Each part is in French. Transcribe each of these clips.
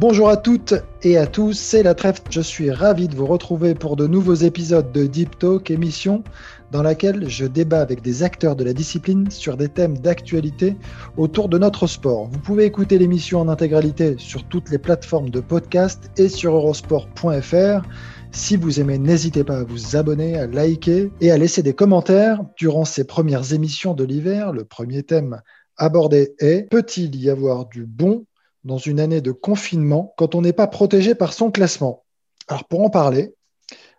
Bonjour à toutes et à tous, c'est la trêve. Je suis ravi de vous retrouver pour de nouveaux épisodes de Deep Talk, émission dans laquelle je débat avec des acteurs de la discipline sur des thèmes d'actualité autour de notre sport. Vous pouvez écouter l'émission en intégralité sur toutes les plateformes de podcast et sur eurosport.fr. Si vous aimez, n'hésitez pas à vous abonner, à liker et à laisser des commentaires. Durant ces premières émissions de l'hiver, le premier thème abordé est Peut-il y avoir du bon dans une année de confinement quand on n'est pas protégé par son classement Alors pour en parler,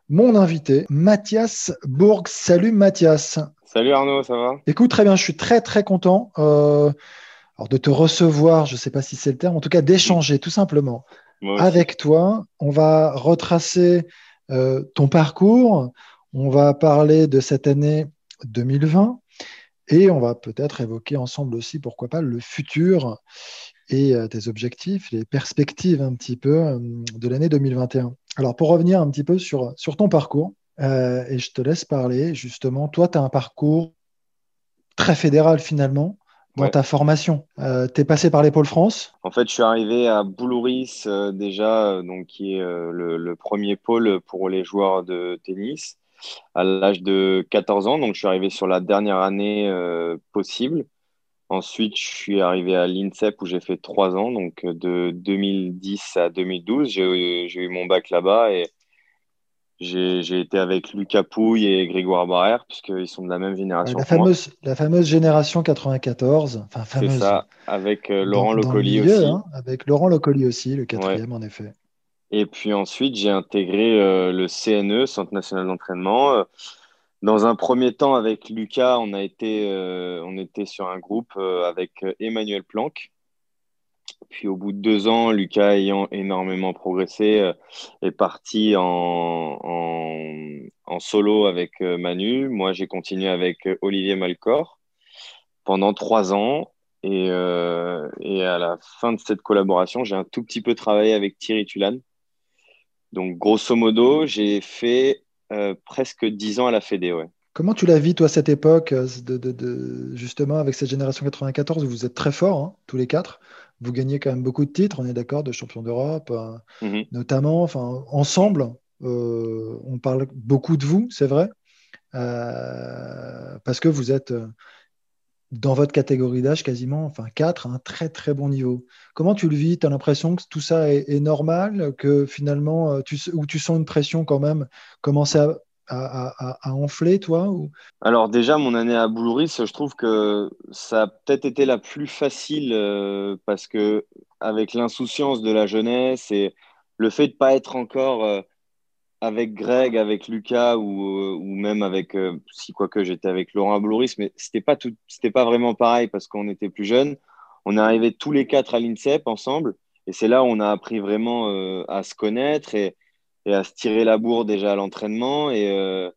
mon invité, Mathias Bourg. Salut Mathias. Salut Arnaud, ça va? Écoute, très bien, je suis très très content euh, alors de te recevoir, je ne sais pas si c'est le terme, en tout cas d'échanger tout simplement avec toi. On va retracer euh, ton parcours, on va parler de cette année 2020 et on va peut-être évoquer ensemble aussi, pourquoi pas, le futur et euh, tes objectifs, les perspectives un petit peu euh, de l'année 2021. Alors pour revenir un petit peu sur, sur ton parcours, euh, et je te laisse parler justement, toi tu as un parcours très fédéral finalement dans ta formation. tu es passé par les Pôles France En fait, je suis arrivé à Boulouris déjà, donc, qui est le, le, premier pôle pour les joueurs de tennis à l'âge de 14 ans. Donc je suis arrivé sur la dernière année possible. Ensuite, je suis arrivé à l'INSEP où j'ai fait trois ans, donc euh, de 2010 à 2012. J'ai eu mon bac là-bas et j'ai été avec Lucas Pouille et Grégoire Barrère, puisqu'ils sont de la même génération. La fameuse, la fameuse génération 94. Enfin, fameuse. Ça, avec euh, Laurent Locoli aussi. Hein, avec Laurent Locoli aussi, le quatrième en effet. Et puis ensuite, j'ai intégré euh, le CNE, Centre national d'entraînement. Dans un premier temps, avec Lucas, on, a été, euh, on était sur un groupe euh, avec Emmanuel Planck. Puis au bout de deux ans, Lucas ayant énormément progressé, euh, est parti en, solo avec Manu. Moi, j'ai continué avec Olivier Malcor pendant trois ans. Et, à la fin de cette collaboration, j'ai un tout petit peu travaillé avec Thierry Tulane. Donc, grosso modo, j'ai fait euh, presque dix ans à la Fédé, ouais. Comment tu la vis, toi, cette époque, euh, de, justement, avec cette génération 94, où vous êtes très forts, hein, tous les quatre Vous gagnez quand même beaucoup de titres, on est d'accord, de champion d'Europe, euh, mhm. notamment. Enfin, ensemble, on parle beaucoup de vous, c'est vrai, parce que vous êtes dans votre catégorie d'âge quasiment, enfin 4, à un très très bon niveau. Comment tu le vis? Tu as l'impression que tout ça est, normal, que finalement, euh, tu, ou tu sens une pression quand même commencer à, à, enfler, toi ou... Alors déjà, mon année à Boulouris, je trouve que ça a peut-être été la plus facile euh, parce que avec l'insouciance de la jeunesse et le fait de ne pas être encore... Euh, avec Greg, avec Lucas ou, euh, ou même avec, euh, si quoi que j'étais avec Laurent Ablouris, mais c'était pas pas vraiment pareil parce qu'on était plus jeunes. On est arrivés tous les quatre à l'INSEP ensemble et c'est là où on a appris vraiment euh, à se connaître et, à se tirer la bourre déjà à l'entraînement. Et,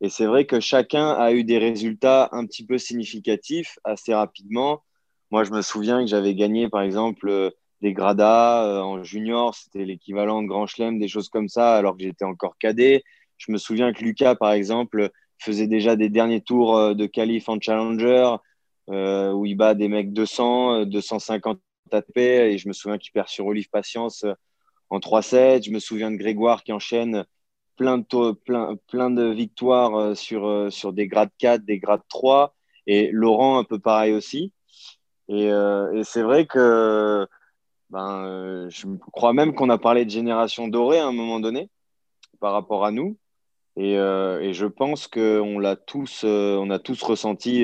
et c'est vrai que chacun a eu des résultats un petit peu significatifs assez rapidement. Moi, je me souviens que j'avais gagné, par exemple, des gradas euh, en junior, c'était l'équivalent de Grand Chelem, des choses comme ça, alors que j'étais encore cadet. Je me souviens que Lucas, par exemple, faisait déjà des derniers tours euh, de qualif en Challenger, euh, où il bat des mecs 200, 250 ATP, et je me souviens qu'il perd sur Olive Patience en 3-7. Je me souviens de Grégoire qui enchaîne plein de, plein, plein de victoires sur, sur des grades 4, des grades 3, et Laurent un peu pareil aussi. Et, et c'est vrai que ben, euh, je crois même qu'on a parlé de génération dorée à un moment donné par rapport à nous. Et, euh, je pense qu'on l'a tous, euh, a tous ressenti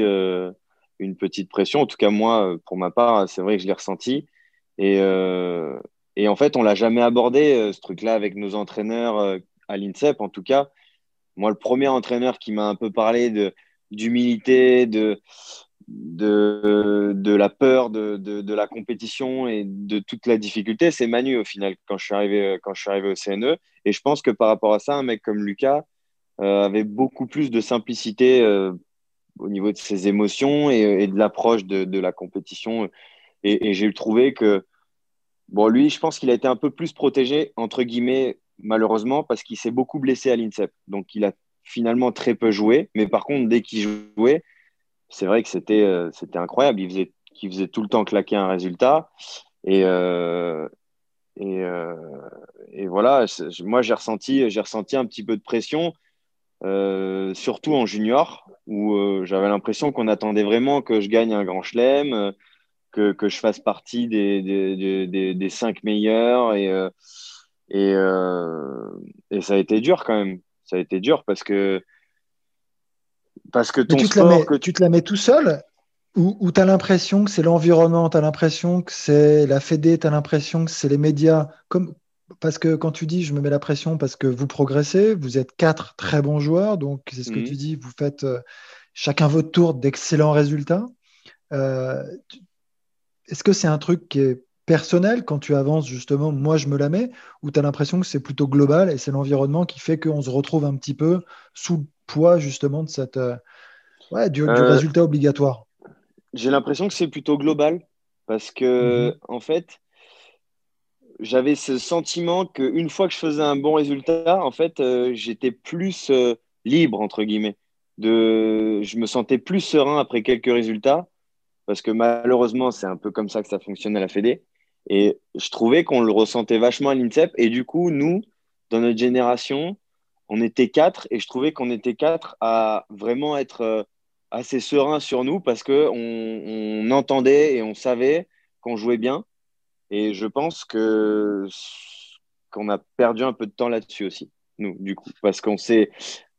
une petite pression. En tout cas, moi, pour ma part, c'est vrai que je l'ai ressenti. Et, et, en fait, on l'a jamais abordé, ce truc-là, avec nos entraîneurs à l'INSEP. En tout cas, moi, le premier entraîneur qui m'a un peu parlé d'humilité, de, de, de la peur de, de, la compétition et de toute la difficulté, c'est Manu au final quand je suis arrivé, quand je suis arrivé au CNE. Et je pense que par rapport à ça, un mec comme Lucas euh, avait beaucoup plus de simplicité euh, au niveau de ses émotions et, de l'approche de, la compétition. Et, et j'ai trouvé que, bon, lui, je pense qu'il a été un peu plus protégé, entre guillemets, malheureusement, parce qu'il s'est beaucoup blessé à l'INSEP. Donc, il a finalement très peu joué. Mais par contre, dès qu'il jouait, c'est vrai que c'était euh, c'était incroyable. Il faisait, il faisait tout le temps claquer un résultat. Et, euh, euh, et, voilà, moi j'ai ressenti, ressenti un petit peu de pression, surtout en junior, où j'avais l'impression qu'on attendait vraiment que je gagne un grand chelem, que, que, je fasse partie des, des, des, des cinq meilleurs. Et, et, et ça a été dur quand même. Ça a été dur parce que parce que ton tu, te sport, que... tu te la mets tout seul ou, tu as l'impression que c'est l'environnement, tu as l'impression que c'est la Fédé, tu as l'impression que c'est les médias comme, Parce que quand tu dis je me mets la pression parce que vous progressez, vous êtes quatre très bons joueurs, donc c'est ce que mhm. tu dis, vous faites euh, chacun votre tour d'excellents résultats. Euh, est-ce que c'est un truc qui est personnel quand tu avances justement, moi je me la mets, ou tu as l'impression que c'est plutôt global et c'est l'environnement qui fait qu'on se retrouve un petit peu sous poids justement de cette, euh, ouais, du, euh, résultat obligatoire? J'ai l'impression que c'est plutôt global parce que, mhm. en fait, j'avais ce sentiment qu'une fois que je faisais un bon résultat, en fait, euh, j'étais plus libre, entre guillemets. De... Je me sentais plus serein après quelques résultats parce que malheureusement, c'est un peu comme ça que ça fonctionne à la Fédé. Et je trouvais qu'on le ressentait vachement à l'INSEP. Et du coup, nous, dans notre génération, on était quatre et je trouvais qu'on était quatre à vraiment être euh, assez serein sur nous parce qu'on on entendait et on savait qu'on jouait bien. Et je pense que qu'on a perdu un peu de temps là-dessus aussi, nous, du coup, parce qu'on s'est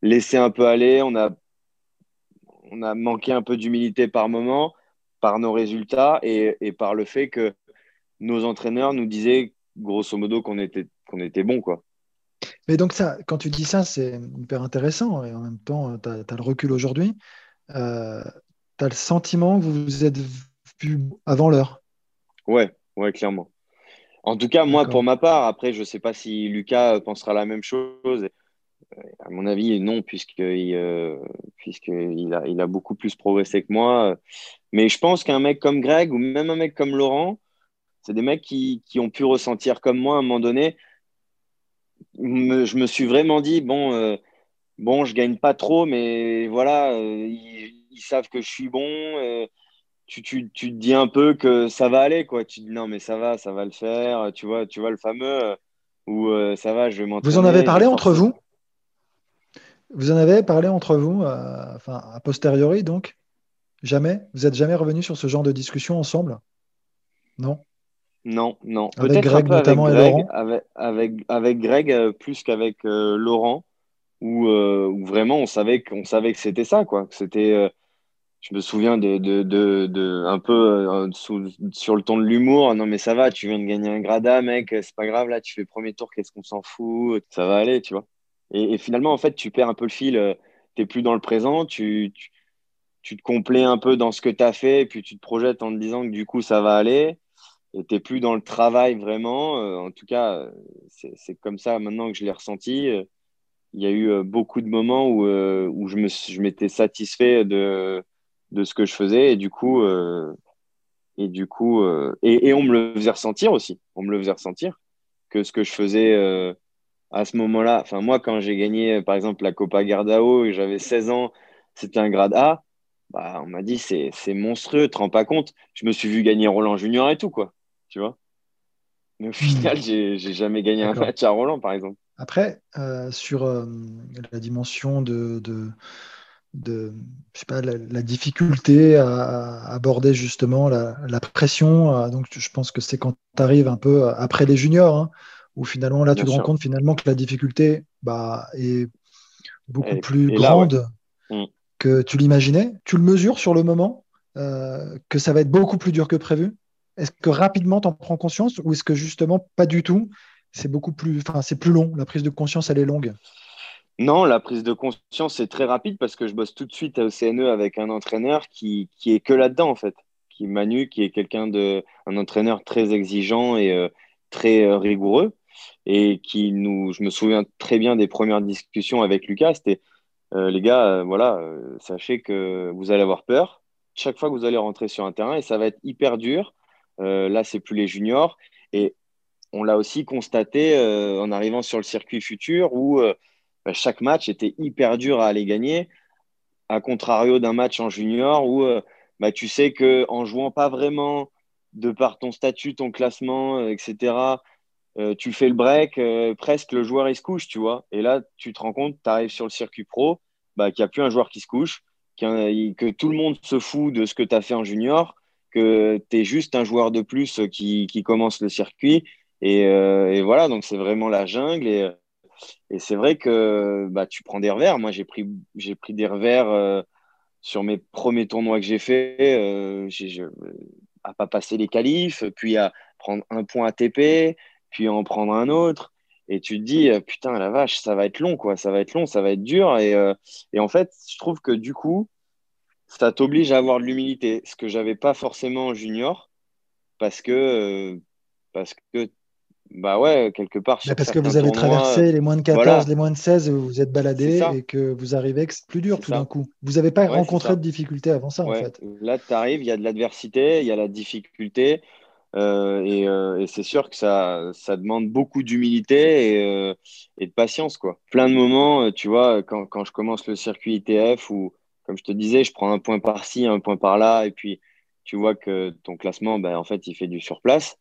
laissé un peu aller, on a, on a manqué un peu d'humilité par moment, par nos résultats et, et, par le fait que nos entraîneurs nous disaient grosso modo qu'on était, qu'on était bon, quoi. Mais donc, ça, quand tu dis ça, c'est hyper intéressant et en même temps, tu as, le recul aujourd'hui. Euh, tu as le sentiment que vous vous êtes vu avant l'heure. Ouais, ouais, clairement. En tout cas, moi, pour ma part, après, je ne sais pas si Lucas pensera la même chose. Euh, à mon avis, non, puisqu'il euh, puisqu'il a, il a beaucoup plus progressé que moi. Mais je pense qu'un mec comme Greg ou même un mec comme Laurent, c'est des mecs qui, qui, ont pu ressentir comme moi à un moment donné je me suis vraiment dit, bon, euh, bon, je gagne pas trop, mais voilà, euh, ils, savent que je suis bon. Euh, tu, tu, tu, te dis un peu que ça va aller, quoi. Tu te dis, non, mais ça va, ça va le faire. Tu vois, tu vois le fameux où ça va, je vais m'entraîner. Vous en avez parlé entre vous? Vous en avez parlé entre vous, enfin, a posteriori, donc? Jamais? Vous êtes jamais revenu sur ce genre de discussion ensemble? Non? Non, non. Avec Greg notamment avec Greg, et Laurent avec, avec, Greg euh, plus qu'avec euh, Laurent, euh, où, vraiment on savait qu'on savait que c'était ça, quoi. C'était, je me souviens de, de, de, un peu sur le ton de l'humour. Non, mais ça va, tu viens de gagner un grada, mec, c'est pas grave, là, tu fais premier tour, qu'est-ce qu'on s'en fout, ça va aller, tu vois. Et, finalement, en fait, tu perds un peu le fil, tu n'es plus dans le présent, tu, tu, tu te complais un peu dans ce que tu as fait, et puis tu te projettes en te disant que du coup, ça va aller n'était plus dans le travail vraiment. Euh, en tout cas, c'est comme ça maintenant que je l'ai ressenti. Il y a eu euh, beaucoup de moments où, euh, où je m'étais satisfait de, de ce que je faisais et du coup, et, du coup et, et, on me le faisait ressentir aussi. On me le faisait ressentir que ce que je faisais à ce moment-là. Enfin, moi, quand j'ai gagné par exemple la Copa Gardao et j'avais 16 ans, c'était un grade A. Bah, on m'a dit c'est monstrueux, te rends pas compte. Je me suis vu gagner Roland Junior et tout quoi tu vois. Mais au final, j'ai jamais gagné un match à Roland, par exemple. Après, euh, sur euh, la dimension de, de, de je sais pas, la, difficulté à, aborder justement la, la pression, euh, donc je pense que c'est quand tu arrives un peu après les juniors, hein, où finalement là, tu te rends compte finalement que la difficulté bah, est beaucoup plus grande mm. que tu l'imaginais. Tu le mesures sur le moment, que ça va être beaucoup plus dur que prévu est-ce que rapidement tu en prends conscience ou est-ce que justement pas du tout? C'est beaucoup plus, enfin c'est plus long. La prise de conscience elle est longue. Non, la prise de conscience est très rapide parce que je bosse tout de suite au CNE avec un entraîneur qui, qui est que là-dedans en fait, qui Manu, qui est quelqu'un de un entraîneur très exigeant et euh, très euh, rigoureux et qui nous, je me souviens très bien des premières discussions avec Lucas, c'était euh, les gars, voilà, sachez que vous allez avoir peur chaque fois que vous allez rentrer sur un terrain et ça va être hyper dur. Là, c'est plus les juniors et on l'a aussi constaté en arrivant sur le circuit futur où bah, chaque match était hyper dur à aller gagner, à contrario d'un match en junior où euh, bah, tu sais qu'en jouant pas vraiment de par ton statut, ton classement, euh, etc., euh, tu fais le break, presque le joueur il se couche, tu vois. Et là, tu te rends compte, tu arrives sur le circuit pro, bah, qu'il n'y a plus un joueur qui se couche, que tout le monde se fout de ce que tu as fait en junior, que tu es juste un joueur de plus qui, commence le circuit. Et, et voilà, donc c'est vraiment la jungle. Et, et c'est vrai que bah, tu prends des revers. Moi, j'ai pris, j'ai pris des revers euh, sur mes premiers tournois que j'ai fait, euh, à pas passer les qualifs, puis à prendre un point ATP, puis à en prendre un autre. Et tu te dis, euh, putain, la vache, ça va être long, quoi. Ça va être long, ça va être dur. Et, euh, et en fait, je trouve que du coup, ça t'oblige à avoir de l'humilité, ce que j'avais pas forcément en junior, parce que, parce que bah ouais, quelque part. parce que vous avez traversé les moins de 14, les moins de 16, vous vous êtes baladé et que vous arrivez que c'est plus dur tout d'un coup. Vous n'avez pas rencontré de difficultés avant ça, en fait. Là, tu arrives, il y a de l'adversité, il y a la difficulté. Euh, euh, et, c'est sûr que ça, ça demande beaucoup d'humilité et, euh, et, de patience. Quoi. Plein de moments, tu vois, quand, quand, je commence le circuit ITF, où, comme je te disais, je prends un point par-ci, un point par-là, et puis tu vois que ton classement, ben, en fait, il fait du surplace.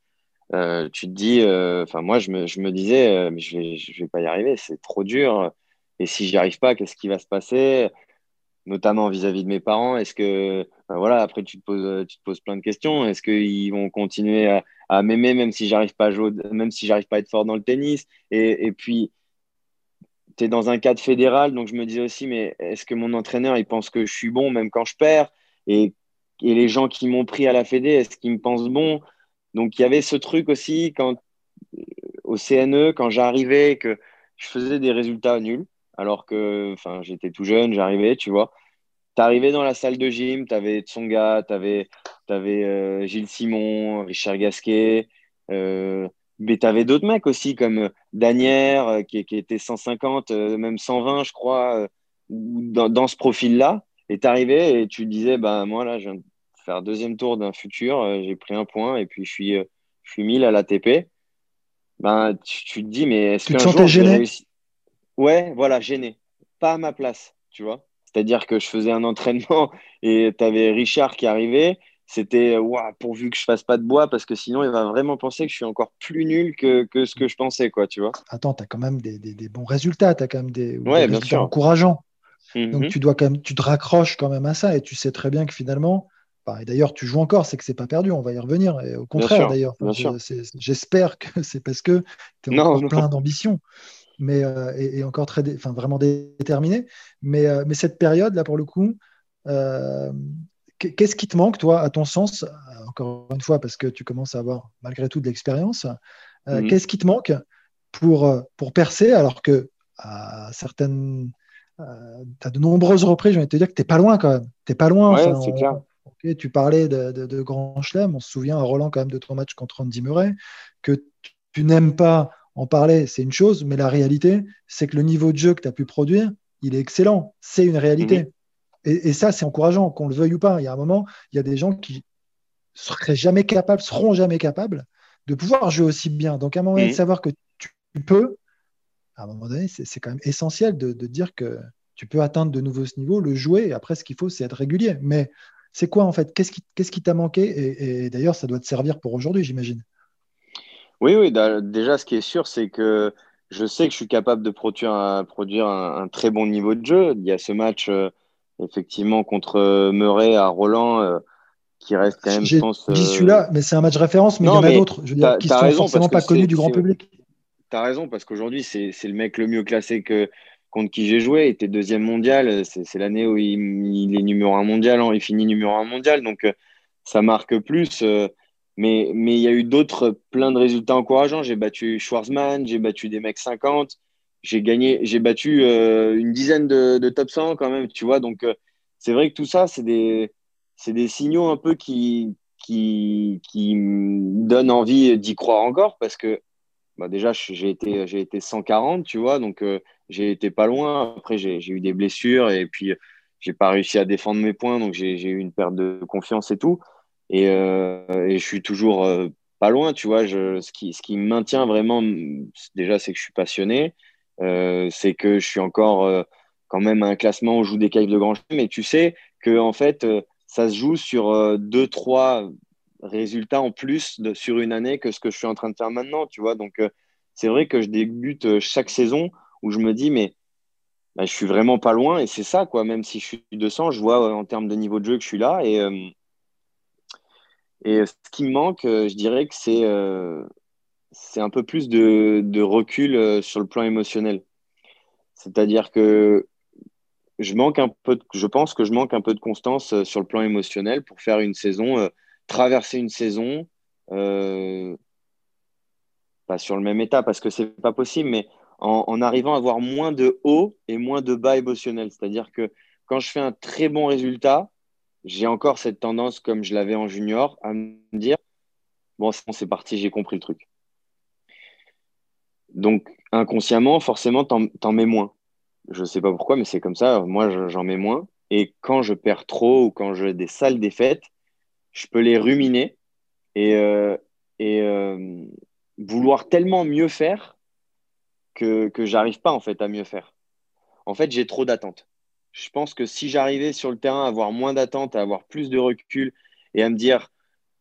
Euh, tu te dis, euh, enfin moi je me, disais, euh, mais je vais, vais pas y arriver, c'est trop dur. Et si j'y arrive pas, qu'est-ce qui va se passer? Notamment vis-à-vis de mes parents. Est-ce que, voilà, après tu te poses, tu te poses plein de questions. Est-ce qu'ils vont continuer à, m'aimer même si j'arrive pas si pas à être fort dans le tennis? Et puis tu dans un cadre fédéral, donc je me disais aussi, mais est-ce que mon entraîneur, il pense que je suis bon même quand je perds? Et, et les gens qui m'ont pris à la Fédé, est-ce qu'ils me pensent bon? Donc il y avait ce truc aussi quand au CNE, quand j'arrivais, que je faisais des résultats nuls, alors que j'étais tout jeune, j'arrivais, tu vois. Tu arrivais dans la salle de gym, tu avais Tsonga, tu avais, avais euh, Gilles Simon, Richard Gasquet, euh, mais tu avais d'autres mecs aussi, comme Danière, euh, qui, qui, était 150, même 120, je crois, dans, dans ce profil-là. Et tu arrivais et tu disais, bah, moi, là, je viens faire deuxième tour d'un futur, euh, j'ai pris un point et puis je suis, euh, je suis 1000 à l'ATP. Ben, tu, te dis, mais est-ce qu'un jour je vais Ouais, voilà, gêné. Pas à ma place, tu vois. C'est-à-dire que je faisais un entraînement et tu avais Richard qui arrivait. C'était, waouh, pourvu que je fasse pas de bois parce que sinon il va vraiment penser que je suis encore plus nul que, que ce que je pensais, quoi, tu vois. Attends, tu as quand même des, des, bons résultats, tu as quand même des, ouais, bien sûr. encourageants. Donc mhm. tu dois quand même, tu te raccroches quand même à ça et tu sais très bien que finalement, et d'ailleurs, tu joues encore, c'est que c'est pas perdu, on va y revenir. Et au contraire, d'ailleurs, j'espère que c'est parce que tu es encore plein d'ambition, mais euh, et, encore très, enfin, vraiment déterminé. Mais, euh, mais cette période là, pour le coup, euh, qu'est-ce qui te manque, toi, à ton sens, encore une fois, parce que tu commences à avoir malgré tout de l'expérience, mhm. qu'est-ce qui te manque pour, pour percer, alors que à certaines à de nombreuses reprises, j'ai envie de te dire que tu n'es pas loin quand même. Tu n'es pas loin. Ouais, c'est clair tu parlais de, Grand Chelem, on se souvient à Roland quand même de ton match contre Andy Murray, que tu n'aimes pas en parler, c'est une chose, mais la réalité, c'est que le niveau de jeu que tu as pu produire, il est excellent. C'est une réalité. Mhm. Et, ça, c'est encourageant, qu'on le veuille ou pas. Il y a un moment, il y a des gens qui seraient jamais capables, seront jamais capables de pouvoir jouer aussi bien. Donc, à un moment donné, de mhm. savoir que tu peux, à un moment donné, c'est quand même essentiel de, de, dire que tu peux atteindre de nouveau ce niveau, le jouer. Et après, ce qu'il faut, c'est être régulier. Mais c'est quoi en fait? Qu'est-ce qui t'a manqué? Et, d'ailleurs, ça doit te servir pour aujourd'hui, j'imagine. Oui, oui. Déjà, ce qui est sûr, c'est que je sais que je suis capable de produire un, produire un, très bon niveau de jeu. Il y a ce match, euh, effectivement, contre Murray à Roland, euh, qui reste quand même, je pense. J'y suis là, mais c'est un match référence, mais il y en a d'autres, je veux dire, qui sont forcément pas connus du grand public. Tu as raison, parce qu'aujourd'hui, c'est le mec le mieux classé que, contre qui j'ai joué, était deuxième mondial. C'est l'année où il, est numéro un mondial, hein, il finit numéro un mondial, donc euh, ça marque plus. Euh, mais, mais il y a eu d'autres, plein de résultats encourageants. J'ai battu Schwarzman, j'ai battu des mecs 50. J'ai gagné, j'ai battu une dizaine de, top 100 quand même, tu vois. Donc, c'est vrai que tout ça, c'est des, signaux un peu qui, me donnent envie d'y croire encore parce que bah déjà, j'ai été, j'ai été 140, tu vois, donc j'ai été pas loin. Après, j'ai eu des blessures et puis j'ai pas réussi à défendre mes points, donc j'ai eu une perte de confiance et tout. Et, euh, je suis toujours euh, pas loin, tu vois. Ce, qui, ce qui me maintient vraiment, déjà, c'est que je suis passionné. Euh, c'est que je suis encore quand même à un classement où je joue des caves de grand jeu. Mais tu sais que, en fait, ça se joue sur deux, trois résultats en plus de, sur une année que ce que je suis en train de faire maintenant, tu vois. Donc, c'est vrai que je débute chaque saison où je me dis, mais bah, je suis vraiment pas loin. Et c'est ça, quoi. Même si je suis 200, je vois en termes de niveau de jeu que je suis là. Et, et ce qui me manque, je dirais que c'est c'est un peu plus de, recul sur le plan émotionnel. C'est-à-dire que je, pense que je manque un peu de constance sur le plan émotionnel pour faire une saison, traverser une saison, pas sur le même état parce que c'est pas possible, mais en, arrivant à avoir moins de hauts et moins de bas émotionnels. C'est-à-dire que quand je fais un très bon résultat, j'ai encore cette tendance, comme je l'avais en junior, à me dire bon, c'est parti, j'ai compris le truc. Donc, inconsciemment, forcément, t'en, en mets moins. Je ne sais pas pourquoi, mais c'est comme ça. Moi, j'en mets moins. Et quand je perds trop ou quand j'ai des sales défaites, je peux les ruminer et, euh, euh, vouloir tellement mieux faire que, que j'arrive pas en fait à mieux faire. En fait, j'ai trop d'attentes. Je pense que si j'arrivais sur le terrain à avoir moins d'attentes, à avoir plus de recul et à me dire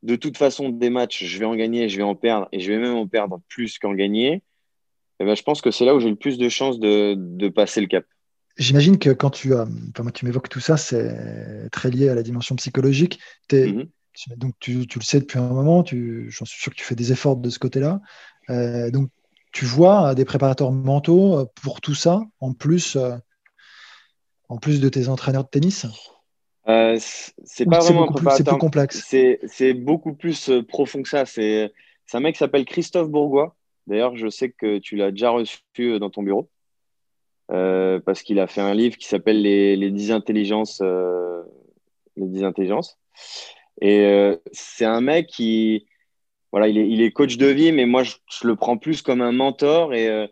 de toute façon des matchs, je vais en gagner, je vais en perdre et je vais même en perdre plus qu'en gagner, eh ben, je pense que c'est là où j'ai le plus de chances de, de passer le cap. J'imagine que quand tu, as, enfin, tu m'évoques tout ça, c'est très lié à la dimension psychologique. Mhm. Donc tu, tu, le sais depuis un moment, j'en suis sûr que tu fais des efforts de ce côté-là. Euh, donc tu vois des préparateurs mentaux euh, pour tout ça, en plus, euh, en plus de tes entraîneurs de tennis? Euh, C'est pas vraiment un C'est plus complexe? C'est beaucoup plus profond que ça. C'est un mec qui s'appelle Christophe Bourgois. D'ailleurs, je sais que tu l'as déjà reçu dans ton bureau. parce qu'il a fait un livre qui s'appelle les, les 10 intelligences. les 10 intelligences. Et c'est un mec qui, voilà, il est, coach de vie, mais moi, je, le prends plus comme un mentor et euh,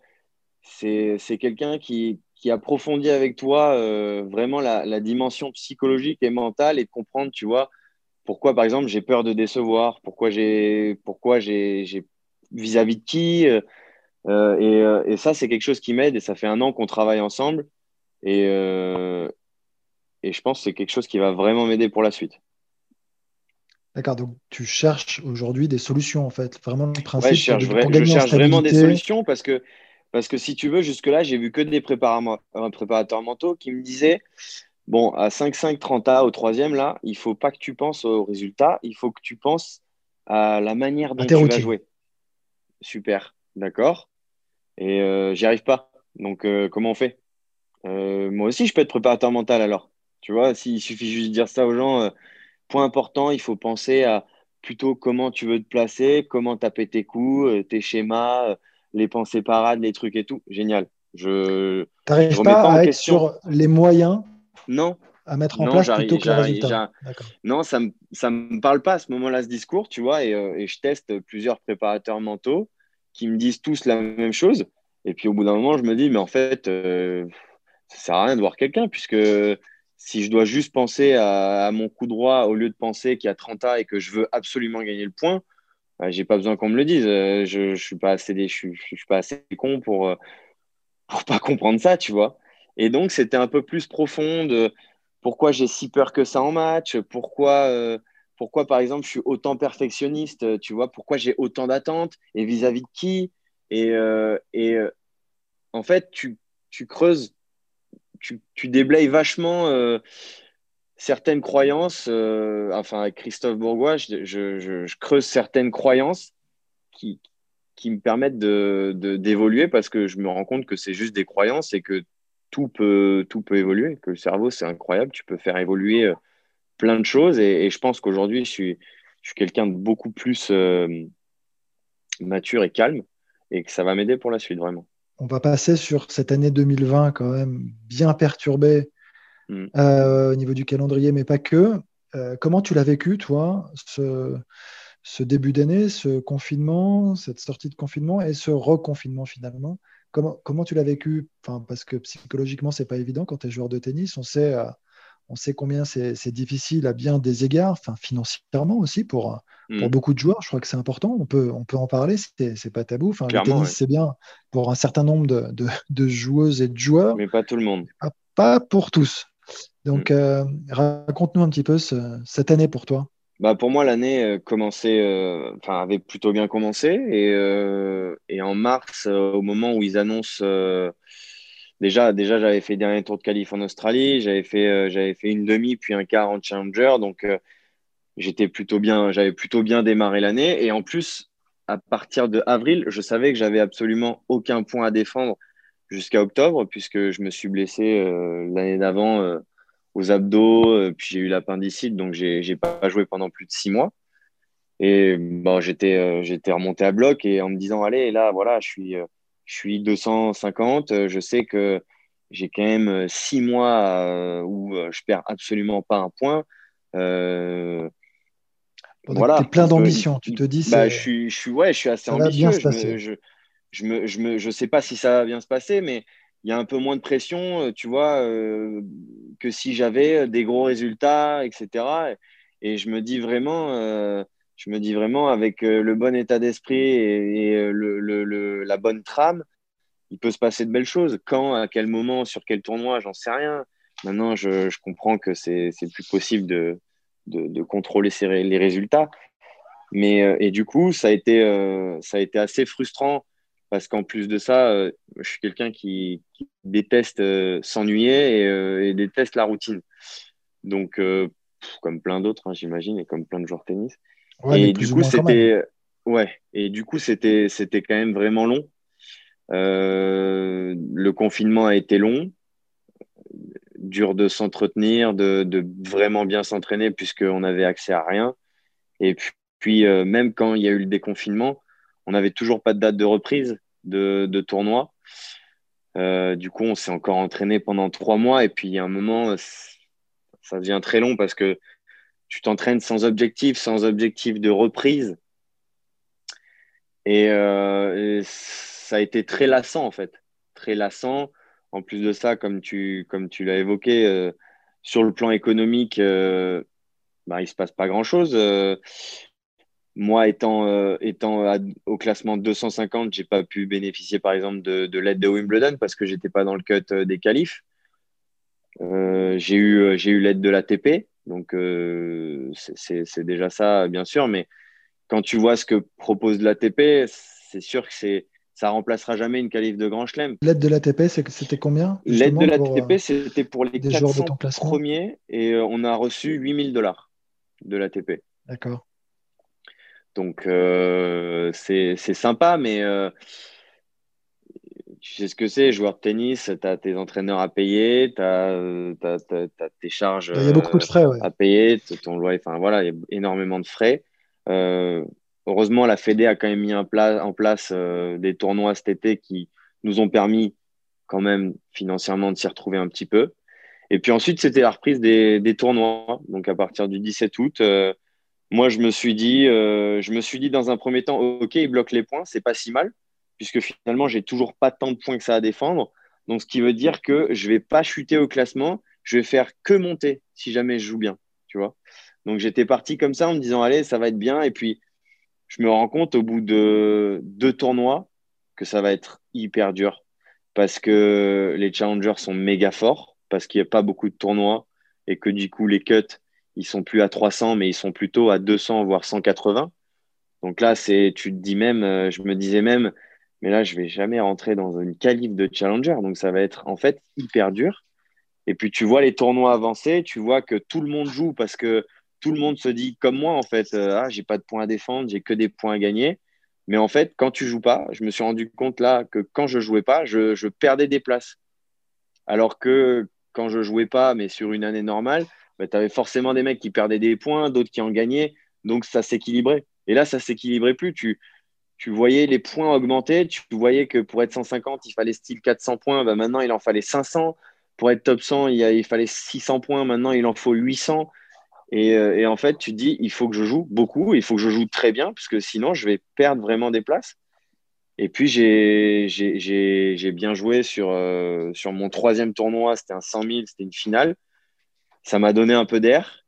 c'est quelqu'un qui, qui, approfondit avec toi euh, vraiment la, la, dimension psychologique et mentale et de comprendre, tu vois, pourquoi, par exemple, j'ai peur de décevoir, pourquoi j'ai pourquoi j'ai vis-à-vis de qui. Euh, et, et, ça, c'est quelque chose qui m'aide et ça fait un an qu'on travaille ensemble. Et, et je pense que c'est quelque chose qui va vraiment m'aider pour la suite. D'accord, donc tu cherches aujourd'hui des solutions en fait, vraiment le principe. je cherche, je cherche vraiment des solutions parce que, parce que si tu veux, jusque-là, j'ai vu que des préparateurs mentaux qui me disaient bon, à 5-5, 30A au troisième, là, il faut pas que tu penses au résultat, il faut que tu penses à la manière dont tu vas jouer. Super, d'accord. Et euh, j'y arrive pas. Donc, euh, comment on fait? Euh, Moi aussi, je peux être préparateur mental alors. Tu vois, s'il suffit juste de dire ça aux gens point important, il faut penser à plutôt comment tu veux te placer, comment taper tes coups, tes schémas, les pensées parades, les trucs et tout. Génial. Je n'arrives pas, pas, à être sur les moyens? Non. À mettre en place plutôt que le résultat. Non, ça ne me, ça me parle pas à ce moment-là, ce discours, tu vois, et, euh, et, je teste plusieurs préparateurs mentaux qui me disent tous la même chose. Et puis au bout d'un moment, je me dis, mais en fait, ça ça sert à rien de voir quelqu'un, puisque si je dois juste penser à, mon coup droit au lieu de penser qu'il y a 30 A et que je veux absolument gagner le point, je bah, j'ai pas besoin qu'on me le dise. Euh, je, ne suis pas assez, je, je, suis pas assez con pour ne euh, pas comprendre ça, tu vois. Et donc c'était un peu plus profond de pourquoi j'ai si peur que ça en match, pourquoi euh, pourquoi par exemple je suis autant perfectionniste, tu vois, pourquoi j'ai autant d'attentes et vis-à-vis de qui. Et, et en fait, tu, tu creuses tu, déblayes vachement euh, certaines croyances. Euh, enfin, avec Christophe Bourgois, je, creuse certaines croyances qui, qui me permettent d'évoluer de, parce que je me rends compte que c'est juste des croyances et que tout peut, tout peut évoluer, que le cerveau, c'est incroyable. Tu peux faire évoluer euh, plein de choses. Et, je pense qu'aujourd'hui, je suis, je suis quelqu'un de beaucoup plus mature et calme et que ça va m'aider pour la suite, vraiment. on va passer sur cette année 2020 quand même bien perturbée mm. au niveau du calendrier, mais pas que. comment tu l'as vécu, toi, ce, ce début d'année, ce confinement, cette sortie de confinement et ce reconfinement finalement? Comment, comment tu l'as vécu? Enfin, Parce que psychologiquement, c'est pas évident quand tu es joueur de tennis. On sait, euh, on sait combien c'est difficile à bien des égards, enfin, financièrement aussi pour, pour mm. beaucoup de joueurs. Je crois que c'est important. On peut, on peut en parler, c'est pas tabou. Enfin, le tennis, c'est bien pour un certain nombre de, de, de, joueuses et de joueurs. Mais pas tout le monde. Pas, pour tous. Donc, mm. euh, raconte-nous un petit peu cette année pour toi. Bah pour moi, l'année euh, commençait, euh, avait plutôt bien commencé et, euh, et en mars, au moment où ils annoncent, déjà, déjà j'avais fait dernier tour de qualif en Australie, j'avais fait, j'avais fait une demi puis un quart en challenger, donc j'étais plutôt bien, j'avais plutôt bien démarré l'année et en plus à partir de avril, je savais que j'avais absolument aucun point à défendre jusqu'à octobre puisque je me suis blessé l'année d'avant aux abdos, euh, puis j'ai eu l'appendicite, donc j'ai n'ai pas joué pendant plus de six mois. Et bon, j'étais euh, j'étais remonté à bloc et en me disant, allez, là, voilà, je suis, euh, je suis 250, je sais que j'ai quand même six mois où je perds absolument pas un point. Voilà. Tu es plein d'ambition, tu te dis. Bah, je, suis, je, suis, ouais, je suis assez ambitieux. Je, je, je, me, je, me, je sais pas si ça va bien se passer, mais il y a un peu moins de pression, euh, tu vois, euh, que si j'avais des gros résultats, etc. Et, je me dis vraiment, euh, je me dis vraiment avec le bon état d'esprit et, la bonne trame, il peut se passer de belles choses. Quand, à quel moment, sur quel tournoi, j'en sais rien. Maintenant, je, comprends que c'est plus possible de contrôler les résultats. Mais, et du coup, ça a été, ça a été assez frustrant parce qu'en plus de ça, euh, je suis quelqu'un qui, déteste euh, s'ennuyer euh, et, déteste la routine. Donc, comme plein d'autres, hein, j'imagine, et comme plein de joueurs de tennis. et du coup, c'était ouais. Et du coup, c'était quand même vraiment long. le confinement a été long, dur de s'entretenir, de, de, vraiment bien s'entraîner puisqu'on n'avait accès à rien. Et puis, puis même quand il y a eu le déconfinement, on n'avait toujours pas de date de reprise de, tournoi. Euh, du coup, on s'est encore entraîné pendant trois mois. Et puis, il y a un moment, ça devient très long parce que tu t'entraînes sans objectif, sans objectif de reprise. Et, euh, ça a été très lassant, en fait. Très lassant. En plus de ça, comme tu, l'as évoqué, euh, sur le plan économique, bah, il ne se passe pas grand-chose moi, étant, euh, étant au classement 250, j'ai pas pu bénéficier, par exemple, de, l'aide de Wimbledon parce que j'étais pas dans le cut euh, des qualifs. Euh, j'ai eu, j'ai eu l'aide de l'ATP, donc c'est déjà ça, bien sûr. Mais quand tu vois ce que propose l'ATP, c'est sûr que c'est ça remplacera jamais une qualif de Grand Chelem. L'aide de l'ATP, c'était combien L'aide de l'ATP, c'était pour les 400 premiers et on a reçu 8000 dollars de l'ATP. D'accord. Donc, euh, c'est sympa, mais euh, tu sais ce que c'est, joueur de tennis, tu as tes entraîneurs à payer, tu as, tes charges il y a beaucoup de frais, à payer, ton loyer, enfin voilà, il y a énormément de frais. Euh, heureusement, la Fédé a quand même mis en place des tournois cet été qui nous ont permis quand même financièrement de s'y retrouver un petit peu. Et puis ensuite, c'était la reprise des, des, tournois. Donc à partir du 17 août, moi, je me suis dit, euh, je me suis dit dans un premier temps, ok, il bloque les points, c'est pas si mal, puisque finalement, j'ai toujours pas tant de points que ça à défendre. Donc, ce qui veut dire que je vais pas chuter au classement, je vais faire que monter si jamais je joue bien, tu vois. Donc, j'étais parti comme ça en me disant, allez, ça va être bien. Et puis, je me rends compte au bout de deux tournois que ça va être hyper dur parce que les challengers sont méga forts, parce qu'il n'y a pas beaucoup de tournois et que du coup, les cuts ils sont plus à 300, mais ils sont plutôt à 200, voire 180. Donc là, c'est, tu te dis même, euh, je me disais même, mais là, je vais jamais rentrer dans une qualif de challenger. Donc ça va être en fait hyper dur. Et puis tu vois les tournois avancer, tu vois que tout le monde joue parce que tout le monde se dit comme moi en fait, euh, ah j'ai pas de points à défendre, j'ai que des points à gagner. Mais en fait, quand tu joues pas, je me suis rendu compte là que quand je jouais pas, je, je perdais des places. Alors que quand je jouais pas, mais sur une année normale, bah, tu avais forcément des mecs qui perdaient des points, d'autres qui en gagnaient. Donc, ça s'équilibrait. Et là, ça s'équilibrait plus. Tu, tu voyais les points augmenter. Tu voyais que pour être 150, il fallait style 400 points. Bah, maintenant, il en fallait 500. Pour être top 100, il, il fallait 600 points. Maintenant, il en faut 800. Et, euh, et, en fait, tu te dis, il faut que je joue beaucoup, il faut que je joue très bien, parce que sinon, je vais perdre vraiment des places. Et puis, j'ai bien joué sur, euh, sur mon troisième tournoi. C'était un 100 000, c'était une finale. Ça m'a donné un peu d'air.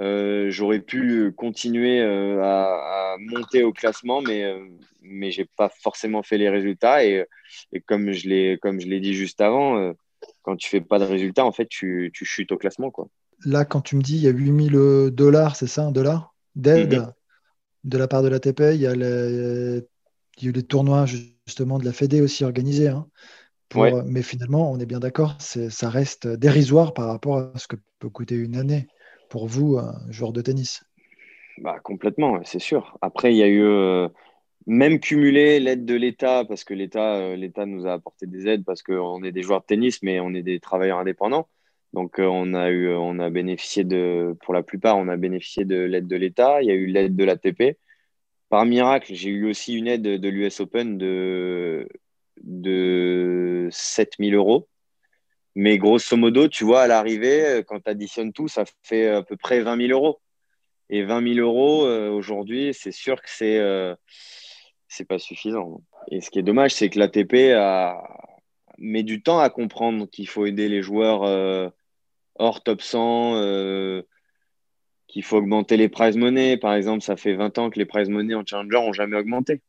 Euh, J'aurais pu continuer euh, à, à, monter au classement, mais, euh, mais je n'ai pas forcément fait les résultats. Et, et comme je l'ai dit juste avant, quand tu fais pas de résultats, en fait, tu, tu, chutes au classement. Quoi. Là, quand tu me dis il y a 8000 dollars, c'est ça, un dollar d'aide mm -hmm. de la part de l'ATP, il y a les il y a eu les tournois justement de la Fédé aussi organisés. Hein, pour, ouais. Mais finalement, on est bien d'accord, ça reste dérisoire par rapport à ce que peut coûter une année pour vous, un joueur de tennis. Bah, complètement, c'est sûr. Après, il y a eu euh, même cumulé l'aide de l'État, parce que l'État euh, l'État nous a apporté des aides, parce qu'on est des joueurs de tennis, mais on est des travailleurs indépendants. Donc, euh, on, a eu, on a bénéficié de, pour la plupart, on a bénéficié de l'aide de l'État. Il y a eu l'aide de l'ATP par miracle, j'ai eu aussi une aide de l'US Open de, de 7000 euros. Mais grosso modo, tu vois, à l'arrivée, quand tu additionnes tout, ça fait à peu près 20 000 euros. Et 20 000 euros, euh, aujourd'hui, c'est sûr que c'est euh, c'est pas suffisant. Et ce qui est dommage, c'est que l'ATP a met du temps à comprendre qu'il faut aider les joueurs euh, hors top 100, euh, qu'il faut augmenter les prize money. Par exemple, ça fait 20 ans que les prize money en challenger n'ont jamais augmenté.